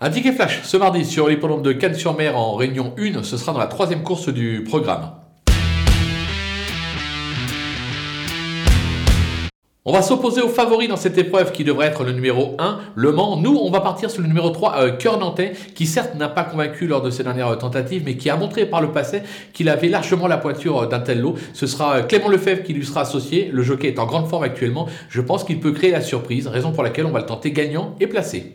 Un ticket flash ce mardi sur l'hippodrome de Cannes-sur-Mer en réunion 1, ce sera dans la troisième course du programme. On va s'opposer au favori dans cette épreuve qui devrait être le numéro 1, Le Mans. Nous, on va partir sur le numéro 3, euh, Cœur Nantais, qui certes n'a pas convaincu lors de ses dernières euh, tentatives, mais qui a montré par le passé qu'il avait largement la pointure euh, d'un tel lot. Ce sera euh, Clément Lefebvre qui lui sera associé. Le jockey est en grande forme actuellement. Je pense qu'il peut créer la surprise, raison pour laquelle on va le tenter gagnant et placé.